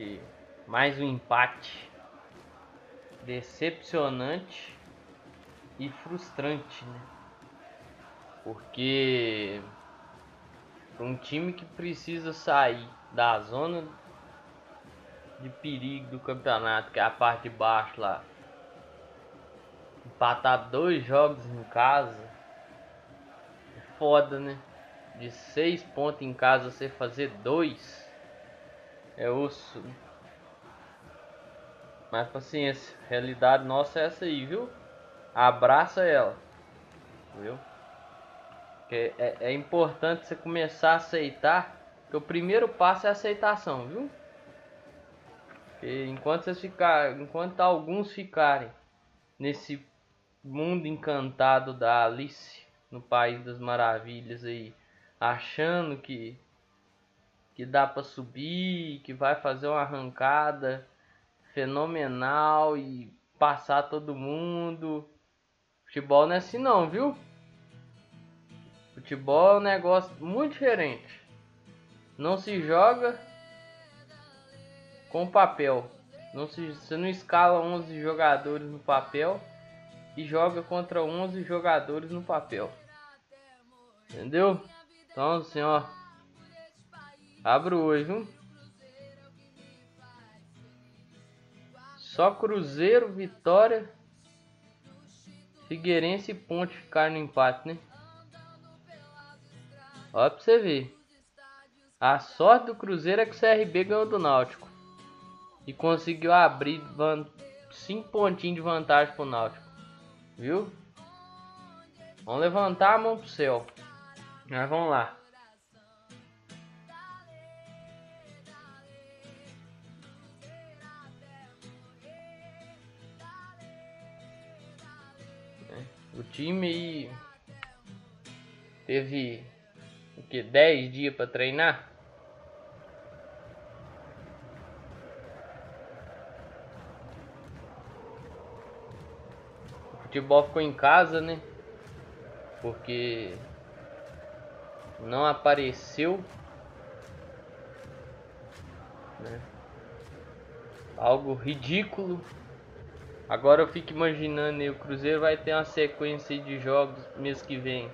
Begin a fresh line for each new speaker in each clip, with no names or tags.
de mais um empate decepcionante e frustrante, né? Porque um time que precisa sair da zona de perigo do campeonato, que é a parte de baixo lá, empatar dois jogos em casa foda, né? De seis pontos em casa você fazer dois é osso. Mas paciência, realidade nossa é essa aí, viu? Abraça ela, viu? É, é importante você começar a aceitar. Que o primeiro passo é a aceitação, viu? Que enquanto vocês ficar, enquanto alguns ficarem nesse mundo encantado da Alice no País das Maravilhas aí, achando que que dá para subir, que vai fazer uma arrancada fenomenal e passar todo mundo. Futebol não é assim não, viu? Futebol é um negócio muito diferente. Não se joga com papel. Não se, você não escala 11 jogadores no papel e joga contra 11 jogadores no papel. Entendeu? Então assim, ó. Abro hoje, viu? Só Cruzeiro, Vitória, Figueirense e Ponte ficaram no empate, né? Olha pra você ver. A sorte do Cruzeiro é que o CRB ganhou do Náutico. E conseguiu abrir 5 pontinhos de vantagem pro Náutico. Viu? Vamos levantar a mão pro céu. Mas vamos lá. Time aí teve o que 10 dias para treinar. O futebol ficou em casa, né? Porque não apareceu. Né? Algo ridículo. Agora eu fico imaginando, o Cruzeiro vai ter uma sequência de jogos mês que vem.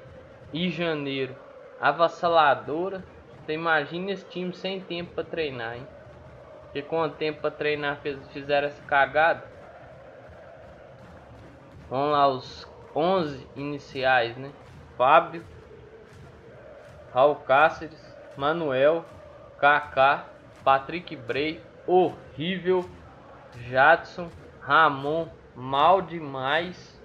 E janeiro, avassaladora. Você imagina esse time sem tempo para treinar, hein? Porque com o tempo para treinar fez, fizeram essa cagada. Vamos lá, os 11 iniciais, né? Fábio, Raul Cáceres, Manuel, Kaká, Patrick Bray, horrível, Jadson, Ramon, mal demais.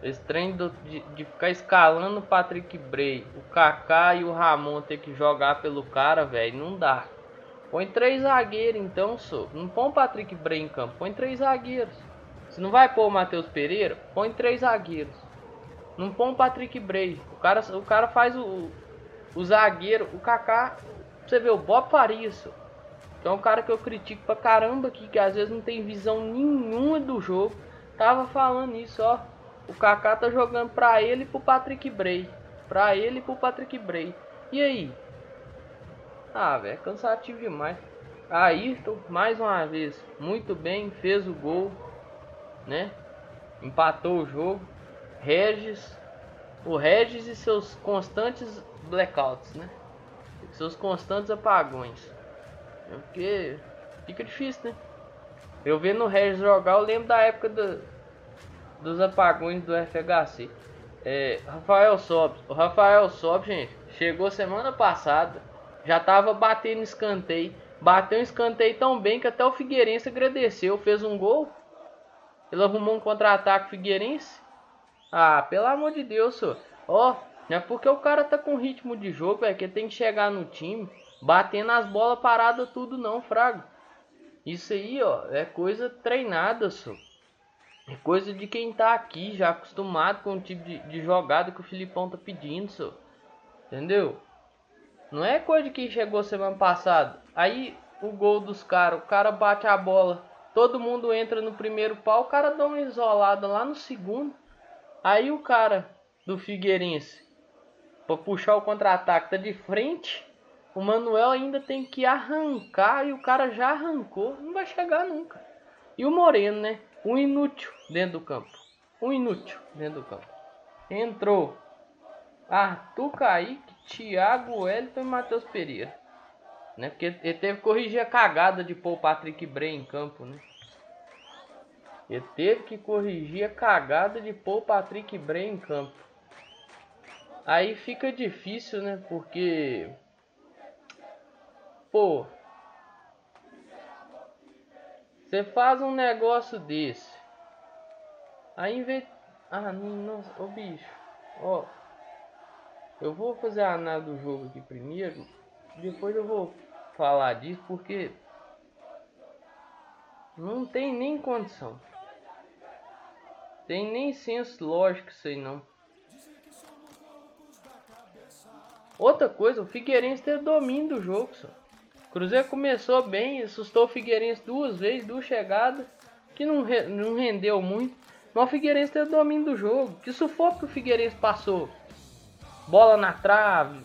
Esse trem de, de, ficar escalando o Patrick Bray, o Kaká e o Ramon ter que jogar pelo cara, velho, não dá. Põe três zagueiros então, só. Não põe o Patrick Bray em campo, põe três zagueiros. Se não vai pôr o Matheus Pereira, põe três zagueiros. Não põe o Patrick Bray. O cara, o cara faz o, o zagueiro, o Kaká. Você vê, o Bob Farias. Que é um cara que eu critico pra caramba aqui, que às vezes não tem visão nenhuma do jogo. Tava falando isso, ó. O Kaká tá jogando pra ele e pro Patrick Bray. Pra ele e pro Patrick Bray. E aí? Ah, velho, é cansativo demais. Ayrton, mais uma vez, muito bem, fez o gol, né? Empatou o jogo. Regis, o Regis e seus constantes blackouts, né? Seus constantes apagões. É porque fica difícil, né? Eu vendo o Regis jogar, eu lembro da época do, dos apagões do FHC. É, Rafael Sobs. O Rafael Sobs, gente, chegou semana passada, já tava batendo escanteio. Bateu um escanteio tão bem que até o Figueirense agradeceu, fez um gol. Ele arrumou um contra-ataque Figueirense. Ah, pelo amor de Deus, senhor. Ó, não é porque o cara tá com ritmo de jogo, é que tem que chegar no time, batendo as bolas paradas tudo não, frago. Isso aí, ó, é coisa treinada, senhor. É coisa de quem tá aqui, já acostumado com o tipo de, de jogada que o Filipão tá pedindo, senhor. Entendeu? Não é coisa de quem chegou semana passada. Aí o gol dos caras, o cara bate a bola, todo mundo entra no primeiro pau, o cara dá uma isolada lá no segundo. Aí o cara do Figueirense para puxar o contra-ataque tá de frente. O Manuel ainda tem que arrancar e o cara já arrancou. Não vai chegar nunca. E o Moreno, né? Um inútil dentro do campo. Um inútil dentro do campo. Entrou Arthur Kaique, Thiago Wellington e Matheus Pereira. Né? Porque ele teve que corrigir a cagada de pôr o Patrick Bray em campo, né? Ele teve que corrigir a cagada de pôr o Patrick Bray em campo. Aí fica difícil, né? Porque. Pô. Você faz um negócio desse. Aí vez. Ah, não. Ô bicho. Ó. Eu vou fazer a análise do jogo aqui primeiro. Depois eu vou falar disso porque. Não tem nem condição. Tem nem senso lógico isso aí não. Outra coisa, o Figueirense teve domínio do jogo, só. O Cruzeiro começou bem, assustou o Figueirense duas vezes, duas chegadas, que não, re, não rendeu muito. Mas o Figueirense teve domínio do jogo. Que sufoco que o Figueirense passou. Bola na trave,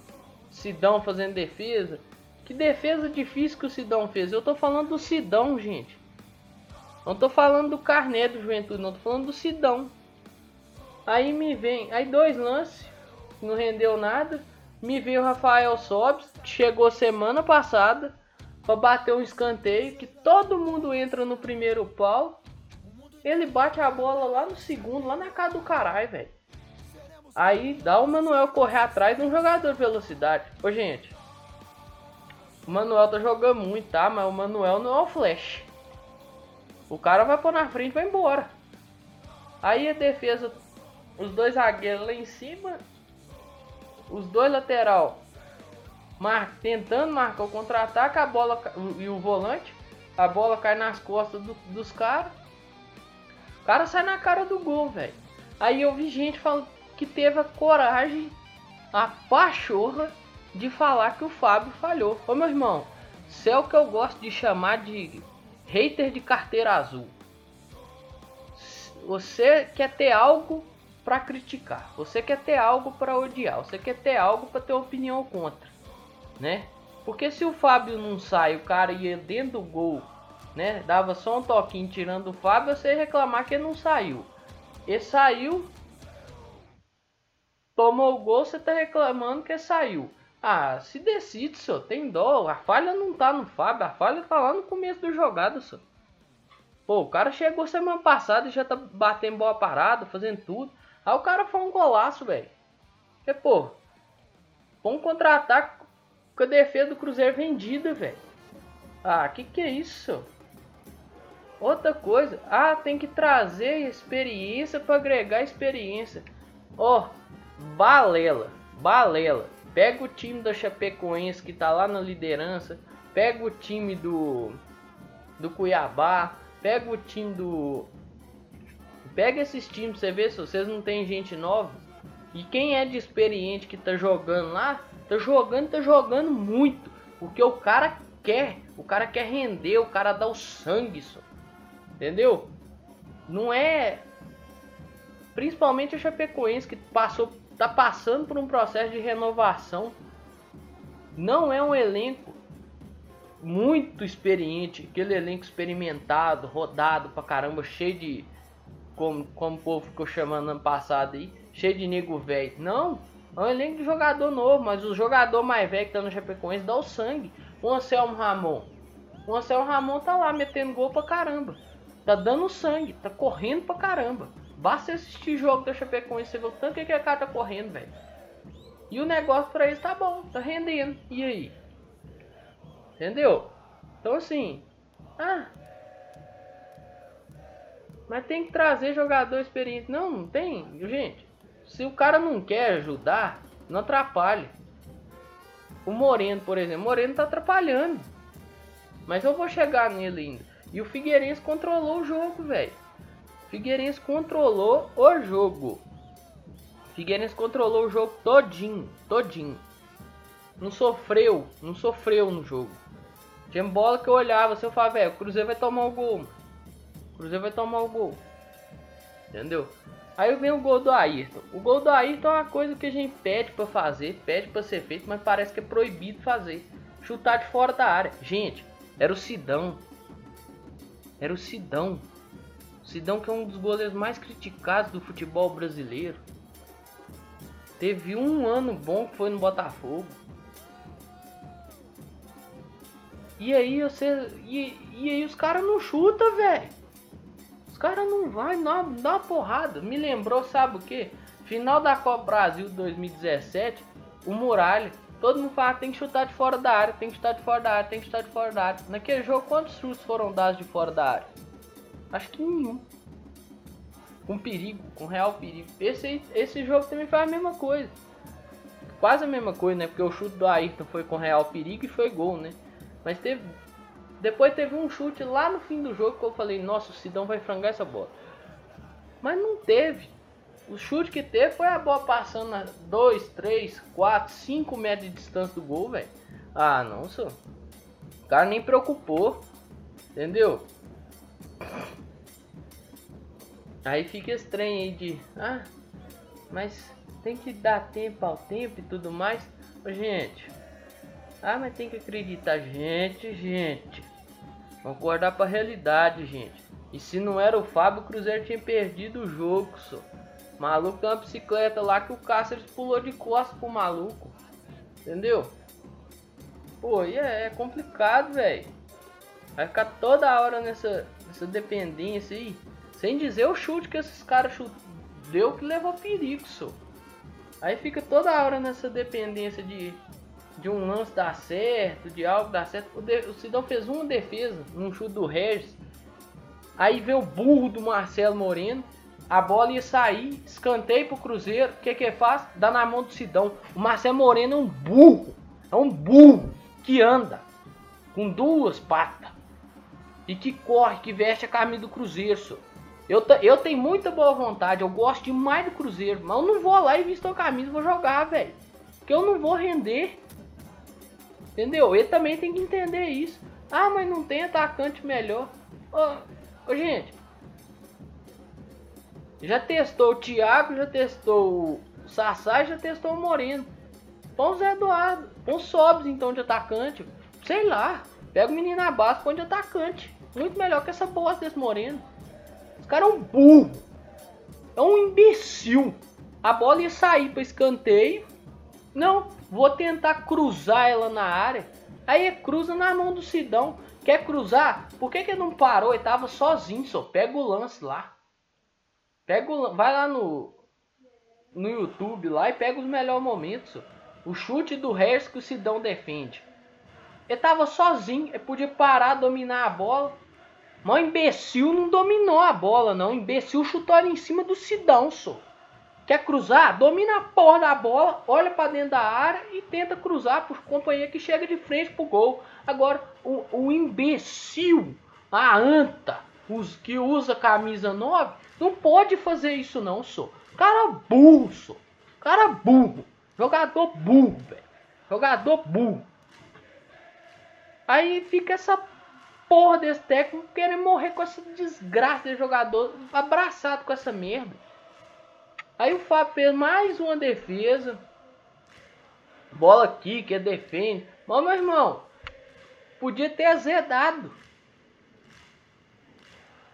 Sidão fazendo defesa. Que defesa difícil que o Sidão fez. Eu tô falando do Sidão, gente. Não tô falando do Carné do Juventude, não tô falando do Sidão. Aí me vem, aí dois lances, não rendeu nada. Me veio o Rafael Sobes, chegou semana passada para bater um escanteio que todo mundo entra no primeiro pau. Ele bate a bola lá no segundo, lá na casa do caralho, velho. Aí dá o Manuel correr atrás de um jogador de velocidade. Ô, gente. O Manuel tá jogando muito, tá? Mas o Manuel não é o Flash. O cara vai pôr na frente e vai embora. Aí a defesa, os dois zagueiros lá em cima, os dois lateral mar, tentando marcar o contra-ataque, a bola e o volante, a bola cai nas costas do, dos caras. O cara sai na cara do gol, velho. Aí eu vi gente falando que teve a coragem, a pachorra de falar que o Fábio falhou. Ô meu irmão, isso é o que eu gosto de chamar de hater de carteira azul. Você quer ter algo para criticar, você quer ter algo para odiar, você quer ter algo para ter opinião contra, né? Porque se o Fábio não sai, o cara ia dentro do gol, né? Dava só um toquinho tirando o Fábio, você reclamar que ele não saiu. Ele saiu, tomou o gol, você tá reclamando que saiu. Ah, se decide, senhor, tem dó. A falha não tá no Fábio, a falha tá lá no começo do jogado, senhor. Pô, o cara chegou semana passada e já tá batendo boa parada, fazendo tudo. Aí o cara foi um golaço, velho. E, pô, foi um contra-ataque com a defesa do Cruzeiro vendida, velho. Ah, que que é isso? Outra coisa, ah, tem que trazer experiência para agregar experiência. Ó, oh, balela, balela. Pega o time da Chapecoense que tá lá na liderança, pega o time do do Cuiabá, pega o time do Pega esses times, você vê se vocês não tem gente nova. E quem é de experiente que tá jogando lá, tá jogando, tá jogando muito. Porque o cara quer, o cara quer render, o cara dá o sangue, só. Entendeu? Não é principalmente o Chapecoense que passou tá passando por um processo de renovação. Não é um elenco muito experiente, aquele elenco experimentado, rodado pra caramba, cheio de como, como o povo ficou chamando ano passado aí, cheio de nego velho. Não, é um elenco de jogador novo, mas o jogador mais velho que tá no Chapecoense dá o sangue. O Anselmo Ramon. O Anselmo Ramon tá lá metendo gol pra caramba. Tá dando sangue, tá correndo pra caramba. Basta assistir jogo da Chapecoense, você vê o tanto que aquele cara tá correndo, velho. E o negócio pra eles tá bom, tá rendendo. E aí? Entendeu? Então assim, ah, mas tem que trazer jogador experiente. Não, não tem. Gente, se o cara não quer ajudar, não atrapalhe. O Moreno, por exemplo. O Moreno tá atrapalhando. Mas eu vou chegar nele ainda. E o Figueirense controlou o jogo, velho. Figueirense controlou o jogo. Figueirense controlou o jogo todinho, todinho. Não sofreu, não sofreu no jogo. Tinha bola que eu olhava, se eu falava, velho, o Cruzeiro vai tomar o gol. Cruzeiro vai tomar o gol. Entendeu? Aí vem o gol do Ayrton. O gol do Ayrton é uma coisa que a gente pede para fazer, pede para ser feito, mas parece que é proibido fazer. Chutar de fora da área. Gente, era o Sidão. Era o Sidão. O Sidão que é um dos goleiros mais criticados do futebol brasileiro. Teve um ano bom que foi no Botafogo. E aí você. E, e aí os caras não chutam, velho. Caras não vai dá uma porrada. Me lembrou, sabe o que? Final da Copa Brasil 2017, o Muralha. Todo mundo fala tem que chutar de fora da área, tem que chutar de fora da área, tem que chutar de fora da área. Naquele jogo, quantos chutes foram dados de fora da área? Acho que nenhum. Com perigo, com real perigo. Esse, esse jogo também faz a mesma coisa. Quase a mesma coisa, né? Porque o chute do Ayrton foi com real perigo e foi gol, né? Mas teve. Depois teve um chute lá no fim do jogo que eu falei, nossa, o Sidão vai frangar essa bola. Mas não teve. O chute que teve foi a bola passando a 2, 3, 4, 5 metros de distância do gol, velho. Ah, não, senhor. O cara nem preocupou. Entendeu? Aí fica estranho aí de. Ah, mas tem que dar tempo ao tempo e tudo mais. Ô, gente. Ah, mas tem que acreditar. Gente, gente. Vamos acordar pra realidade, gente. E se não era o Fábio, o Cruzeiro tinha perdido o jogo, só. Maluco tem uma bicicleta lá que o Cáceres pulou de costas pro maluco. Entendeu? Pô, e é, é complicado, velho. Vai ficar toda hora nessa, nessa dependência aí. Sem dizer o chute que esses caras deu que levou perigo, só. Aí fica toda hora nessa dependência de, de um lance dar certo, de algo dar certo. O, de, o Sidão fez uma defesa num chute do Regis. Aí veio o burro do Marcelo Moreno. A bola ia sair, escanteio pro Cruzeiro. O que que faz? Dá na mão do Sidão. O Marcelo Moreno é um burro. É um burro que anda com duas patas. E que corre, que veste a camisa do Cruzeiro, senhor. Eu, eu tenho muita boa vontade, eu gosto demais do Cruzeiro, mas eu não vou lá e visto a camisa vou jogar, velho. Porque eu não vou render. Entendeu? Ele também tem que entender isso. Ah, mas não tem atacante melhor. Ô, ô gente. Já testou o Thiago, já testou o Sassá, já testou o Moreno. Põe o Zé Eduardo. Põe o Sobs então de atacante. Sei lá. Pega o menino na base, põe de atacante. Muito melhor que essa bosta desse Moreno cara é um burro. É um imbecil. A bola ia sair para escanteio. Não, vou tentar cruzar ela na área. Aí cruza na mão do Sidão. Quer cruzar? Por que, que não parou? Ele tava sozinho, só. Pega o lance lá. Pega o, vai lá no, no YouTube lá e pega os melhores momentos. Só. O chute do resto que o Sidão defende. Ele tava sozinho, ele podia parar, dominar a bola. Mas o imbecil não dominou a bola, não. O imbecil chutou ali em cima do Sidão, só. Quer cruzar? Domina a porra da bola, olha para dentro da área e tenta cruzar pro companheiro que chega de frente pro gol. Agora, o, o imbecil, a anta, os que usa camisa 9, não pode fazer isso não, só. Cara burro, só. Cara burro. Jogador burro, velho. Jogador burro. Aí fica essa porra desse técnico querendo morrer com essa desgraça de jogador abraçado com essa merda. Aí o Fábio fez mais uma defesa. Bola aqui, que é defende. Mas, meu irmão, podia ter azedado.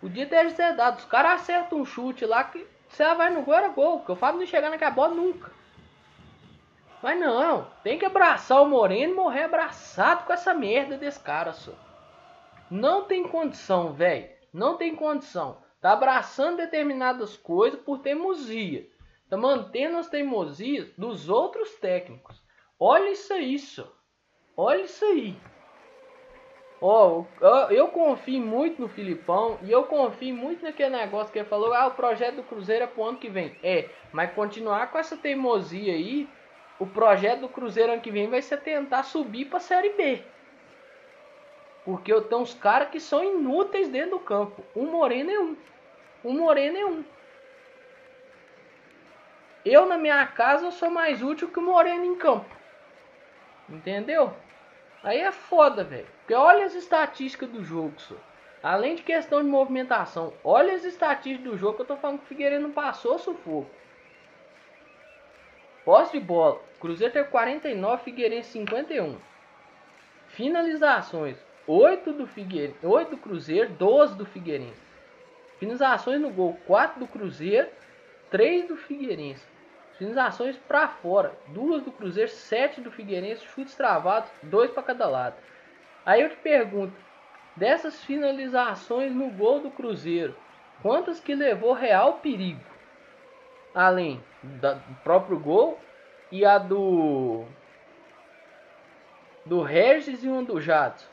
Podia ter azedado. Os caras acertam um chute lá que você vai no gol, era gol. Porque o Fábio não chega naquela bola nunca. Mas não, tem que abraçar o Moreno e morrer abraçado com essa merda desse cara, só. Não tem condição, velho. Não tem condição. Tá abraçando determinadas coisas por teimosia. Tá mantendo as teimosias dos outros técnicos. Olha isso aí. Olha isso aí. Ó, oh, eu confio muito no Filipão e eu confio muito naquele negócio que ele falou. Ah, o projeto do Cruzeiro é pro ano que vem. É, mas continuar com essa teimosia aí, o projeto do Cruzeiro ano que vem vai ser tentar subir pra Série B. Porque eu tenho uns caras que são inúteis dentro do campo. O Moreno é um. O Moreno é um. Eu na minha casa sou mais útil que o Moreno em campo. Entendeu? Aí é foda, velho. Porque olha as estatísticas do jogo, só. Além de questão de movimentação, olha as estatísticas do jogo que eu tô falando que o Figueiredo não passou sufoco. Posse de bola, Cruzeiro teve 49, Figueirense 51. Finalizações, 8 do Figueirense, 8 do Cruzeiro, 12 do Figueirense. Finalizações no gol, 4 do Cruzeiro, 3 do Figueirense. Finalizações para fora, 2 do Cruzeiro, 7 do Figueirense, chutes travados, 2 para cada lado. Aí eu te pergunto, dessas finalizações no gol do Cruzeiro, quantas que levou real perigo? Além do próprio gol e a do do Regis e uma do Jadson.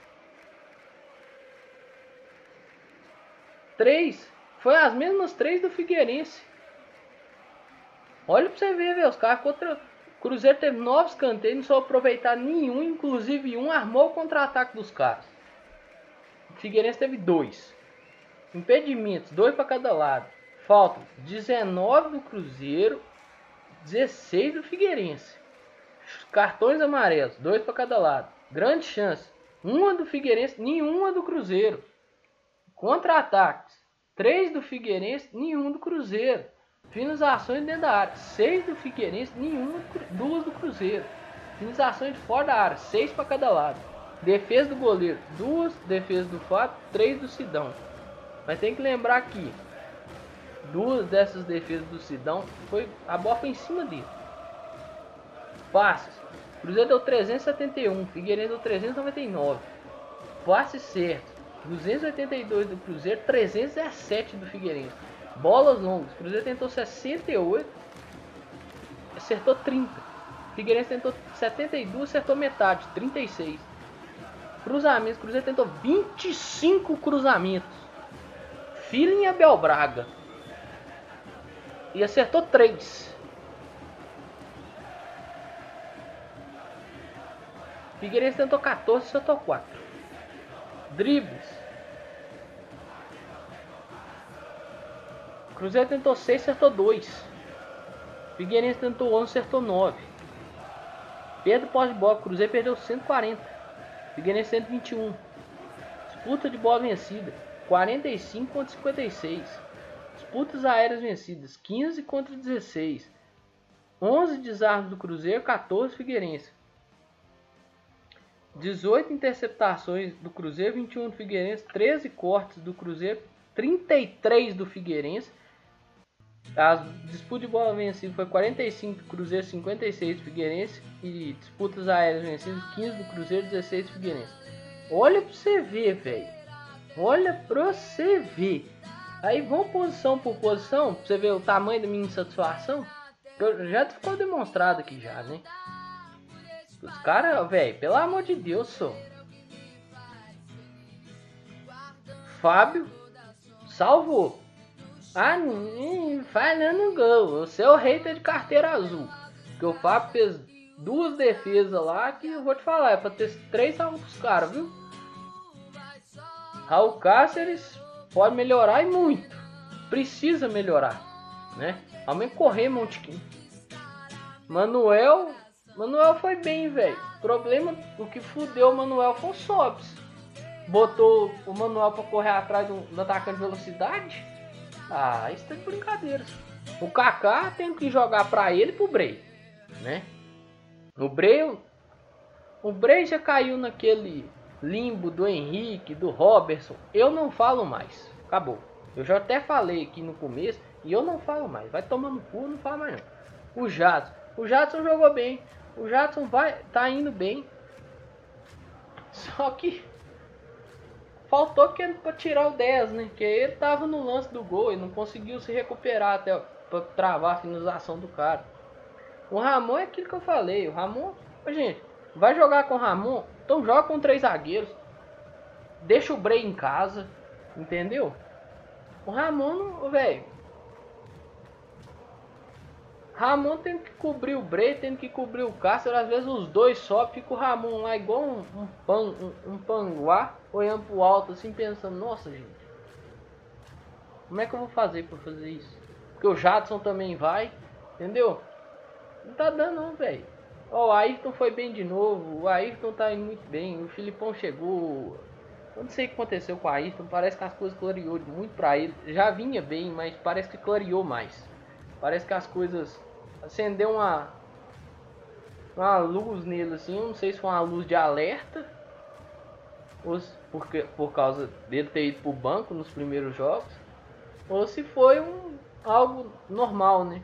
Três. Foi as mesmas três do Figueirense. Olha pra você ver, velho. Os caras contra. O Cruzeiro teve nove escanteios, não só aproveitar nenhum, inclusive um armou o contra-ataque dos caras. O Figueirense teve dois. Impedimentos, dois para cada lado. Faltam 19 do Cruzeiro, 16 do Figueirense. Cartões amarelos, dois para cada lado. Grande chance. Uma do Figueirense, nenhuma do Cruzeiro. Contra-ataques. Três do Figueirense, nenhum do Cruzeiro. Finalizações dentro da área. Seis do Figueirense, nenhuma, duas do Cruzeiro. Finalizações fora da área. Seis para cada lado. Defesa do goleiro, duas. Defesa do Fábio, três do Sidão. Mas tem que lembrar que duas dessas defesas do Sidão foi a bola foi em cima dele. Passes. Cruzeiro deu 371, Figueirense deu 399. Passe certo. 282 do Cruzeiro, 317 do Figueirense. Bolas longas. Cruzeiro tentou 68, acertou 30. Figueirense tentou 72, acertou metade, 36. Cruzamentos. Cruzeiro tentou 25 cruzamentos. Feeling Abel Braga. E acertou 3. Figueirense tentou 14, acertou 4. Dribles. Cruzeiro tentou 6, acertou 2. Figueirense tentou 11, acertou 9. Pedro pós de bola, Cruzeiro perdeu 140. Figueirense 121. Disputa de bola vencida, 45 contra 56. Disputas aéreas vencidas, 15 contra 16. 11 desarmes do Cruzeiro, 14 Figueirense. 18 interceptações do Cruzeiro, 21 do Figueirense, 13 cortes do Cruzeiro, 33 do Figueirense. A disputa de bola vencida foi 45 do Cruzeiro, 56 do Figueirense. E disputas aéreas vencidas, 15 do Cruzeiro, 16 do Figueirense. Olha pra você ver, velho. Olha pra você ver. Aí vamos posição por posição, pra você ver o tamanho da minha insatisfação. Já ficou demonstrado aqui já, né? Os caras, velho, pelo amor de Deus. Fábio salvou. Ah, falhando gol. Você é o hater de carteira azul. Que o Fábio fez duas defesas lá que eu vou te falar, é pra ter três salvos pros caras, viu? Raul Cáceres pode melhorar e muito. Precisa melhorar, né? Aumenta correr, Montequim. Manuel Manuel foi bem, velho. Problema, o que fudeu o Manuel foi o Sobs. Botou o Manuel pra correr atrás do, do atacante de velocidade. Ah, isso tá de brincadeira. O Kaká tem que jogar pra ele e pro Brei, né? O Brei, o Brei já caiu naquele limbo do Henrique, do Robertson. Eu não falo mais. Acabou. Eu já até falei aqui no começo e eu não falo mais. Vai tomando cu, não fala mais não. O Jadson. O Jadson jogou bem. O Jadson vai, tá indo bem. Só que faltou que para tirar o 10, né? Que ele tava no lance do gol e não conseguiu se recuperar até para travar a finalização do cara. O Ramon é aquilo que eu falei. O Ramon, gente, vai jogar com o Ramon, então joga com três zagueiros. Deixa o Bray em casa, entendeu? O Ramon, velho, Ramon tem que cobrir o Bray, tem que cobrir o Cássio. Às vezes os dois só, fica o Ramon lá igual um, um, pan, um, um panguá, olhando pro alto assim, pensando, nossa gente, como é que eu vou fazer para fazer isso? Porque o Jadson também vai, entendeu? Não tá dando não, velho. Ó, o Ayrton foi bem de novo, o Ayrton tá indo muito bem, o Filipão chegou, Eu não sei o que aconteceu com a Ayrton, parece que as coisas clareou muito pra ele. Já vinha bem, mas parece que clareou mais. Parece que as coisas acendeu uma uma luz nele assim, eu não sei se foi uma luz de alerta se, porque, por causa dele ter ido pro banco nos primeiros jogos, ou se foi um algo normal, né?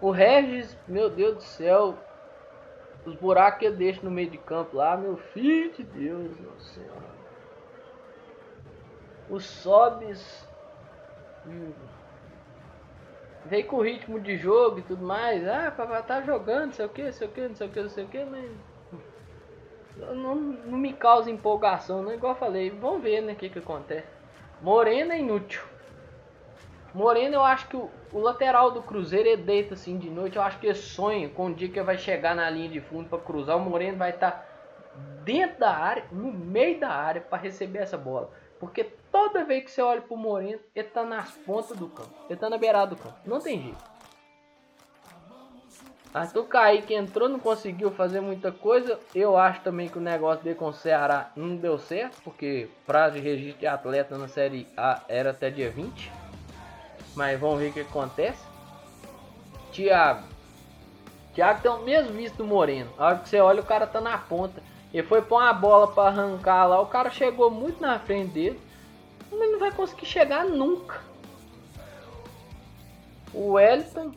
O Regis, meu Deus do céu, os buracos que ele deixa no meio de campo lá, meu filho de Deus do céu. Os sobes. Hum, veio com ritmo de jogo e tudo mais. Ah, papai tá jogando, sei o que, sei o que, não sei o que, não sei o que, mas. Não, não me causa empolgação, né? Igual eu falei, vamos ver né o que, que acontece. Morena é inútil. Moreno, eu acho que o, o, lateral do Cruzeiro ele deita assim de noite. Eu acho que ele sonha com o dia que vai chegar na linha de fundo para cruzar. O Moreno vai estar tá dentro da área, no meio da área, para receber essa bola. Porque toda vez que você olha pro Moreno, ele tá nas pontas do campo. Ele tá na beirada do campo. Não tem jeito. Arthur Kaique entrou, não conseguiu fazer muita coisa. Eu acho também que o negócio dele com o Ceará não deu certo. Porque prazo de registro de atleta na Série A era até dia 20. Mas vamos ver o que acontece. Thiago. Thiago tem o mesmo visto do Moreno. A hora que você olha, o cara tá na ponta. Ele foi pôr uma bola para arrancar lá. O cara chegou muito na frente dele. Mas não vai conseguir chegar nunca. O Wellington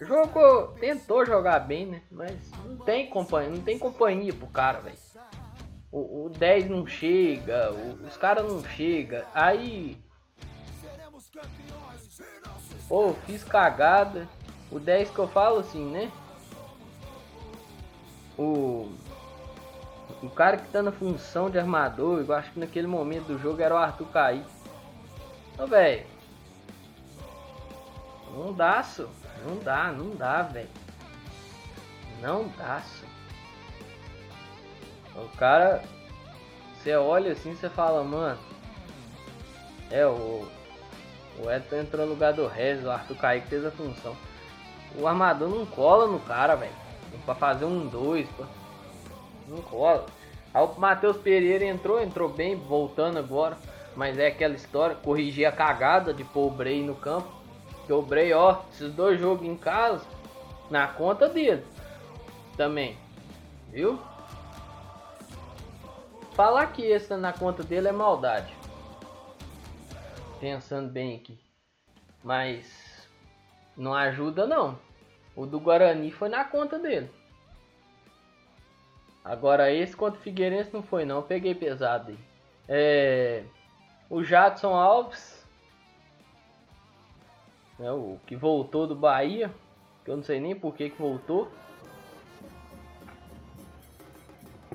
jogou, tentou jogar bem, né? Mas não tem companhia, não tem companhia pro cara, velho. O, o 10 não chega, o, os caras não chega. Aí Pô, fiz cagada. O 10 que eu falo assim, né? O. O cara que tá na função de armador, eu acho que naquele momento do jogo era o Arthur Caí. Ô, velho. Dá, só. Não dá, não dá, velho. Não dá, só. O cara. Você olha assim, você fala, mano. É o o Edson entrou no lugar do Regis, o Arthur Kaique fez a função. O armador não cola no cara, velho. Pra fazer um dois, pô. Não cola. Aí o Matheus Pereira entrou, entrou bem, voltando agora. Mas é aquela história, corrigir a cagada de pôr o Bray no campo. Que o Bray, ó, esses dois jogos em casa, na conta dele. Também. Viu? Falar que esse na conta dele é maldade pensando bem aqui. Mas não ajuda não. O do Guarani foi na conta dele. Agora esse contra o Figueirense não foi não, peguei pesado aí. É, o Jadson Alves, né, o que voltou do Bahia, que eu não sei nem por que, que voltou.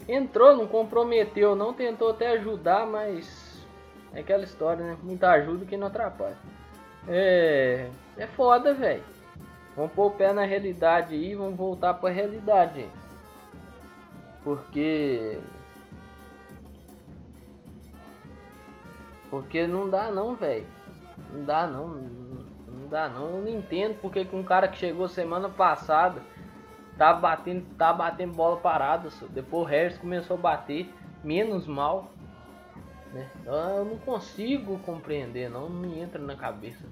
Entrou, não comprometeu, não tentou até ajudar, mas é aquela história, né? Muita ajuda que não atrapalha. É. É foda, velho. Vamos pôr o pé na realidade aí, vamos voltar pra realidade. Porque. Porque não dá não, velho. Não dá não. Dá não. Eu não entendo porque que um cara que chegou semana passada tá batendo, tá batendo bola parada. Depois o Harris começou a bater menos mal. Né? Eu não consigo compreender, não, não me entra na cabeça.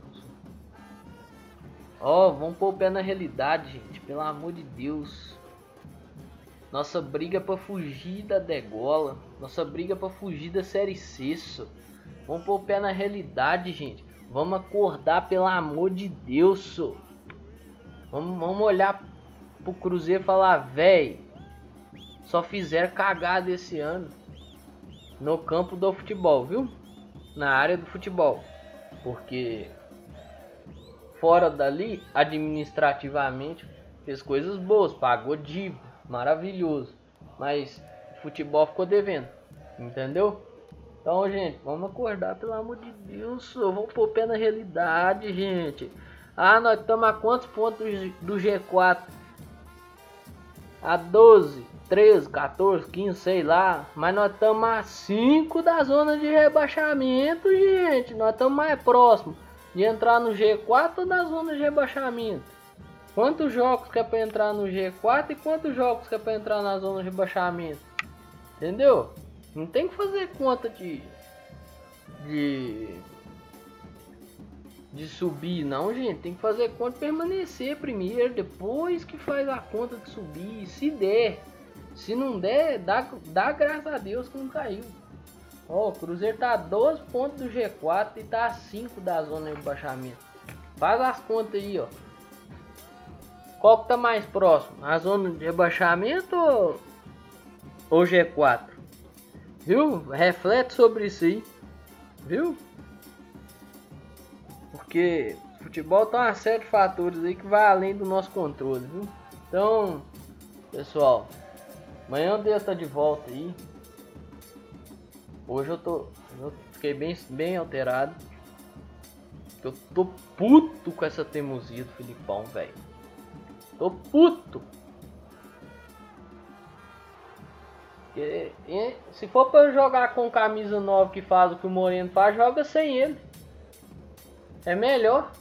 Ó, oh, vamos pôr o pé na realidade, gente, pelo amor de Deus. Nossa briga para fugir da degola, nossa briga para fugir da série C. Vamos pôr o pé na realidade, gente. Vamos acordar, pelo amor de Deus. So. Vamos, vamos olhar pro Cruzeiro e falar, véi, só fizeram cagada esse ano no campo do futebol, viu? Na área do futebol. Porque fora dali, administrativamente, fez coisas boas, pagou dívida, maravilhoso. Mas futebol ficou devendo, entendeu? Então, gente, vamos acordar, pelo amor de Deus, vamos pôr pé na realidade, gente. Ah, nós estamos a quantos pontos do G4? A 12. 13, 14, 15, sei lá. Mas nós estamos a 5 da zona de rebaixamento, gente. Nós estamos mais próximos de entrar no G4 ou da zona de rebaixamento. Quantos jogos que é para entrar no G4 e quantos jogos que é para entrar na zona de rebaixamento? Entendeu? Não tem que fazer conta de. de. de subir, não, gente. Tem que fazer conta de permanecer primeiro, depois que faz a conta de subir. Se der. Se não der, dá, dá graças a Deus que não caiu. Ó, o Cruzeiro tá a 12 pontos do G4 e tá a 5 da zona de rebaixamento. Faz as contas aí, ó. Qual que tá mais próximo? A zona de rebaixamento ou, ou G4? Viu? Reflete sobre isso aí. Viu? Porque futebol tem uma série de fatores aí que vai além do nosso controle, viu? Então, pessoal, amanhã Deus tá de volta aí. Hoje eu tô. Eu fiquei bem, bem alterado. Eu tô puto com essa teimosia do Filipão, velho. Tô puto. E, e, se for pra jogar com camisa nova que faz o que o Moreno faz, joga sem ele. É melhor.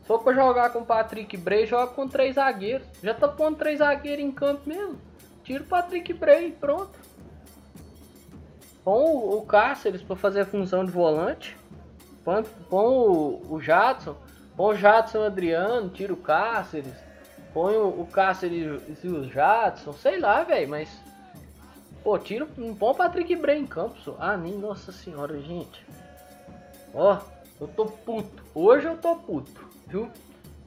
Se for pra jogar com o Patrick Bray, joga com três zagueiros. Já tá pondo três zagueiros em campo mesmo. Tira o Patrick Bray pronto. Põe o, o Cáceres para fazer a função de volante. Põe, põe o, o Jadson. Põe o Jadson Adriano, tira o Cáceres. Põe o, o Cáceres e o Jadson. Sei lá, velho, mas. Pô, tira. Põe o Patrick Bray em campo. Só. Ah, nem nossa senhora, gente. Ó, eu tô puto. Hoje eu tô puto, viu?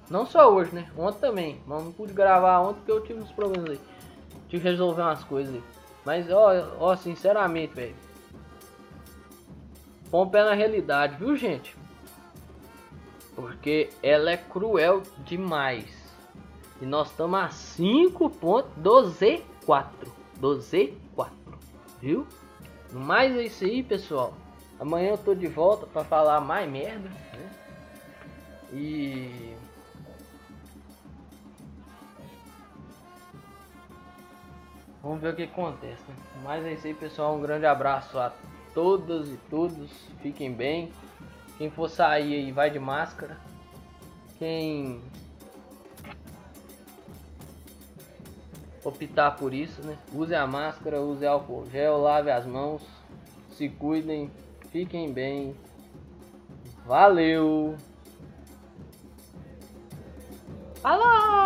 Não só hoje, né? Ontem também. Mas não pude gravar ontem porque eu tive uns problemas aí. Tive que resolver umas coisas aí. Mas, ó, ó sinceramente, velho. Põe pé na realidade, viu, gente? Porque ela é cruel demais. E nós estamos a 5 pontos do Z4. Do Z4. Viu? Mais é isso aí, pessoal. Amanhã eu tô de volta para falar mais merda. Né? E. Vamos ver o que acontece. Né? Mas é isso aí, pessoal. Um grande abraço a todas e todos. Fiquem bem. Quem for sair aí, vai de máscara. Quem optar por isso, né? Use a máscara, use álcool gel, lave as mãos, se cuidem, fiquem bem. Valeu! Alô!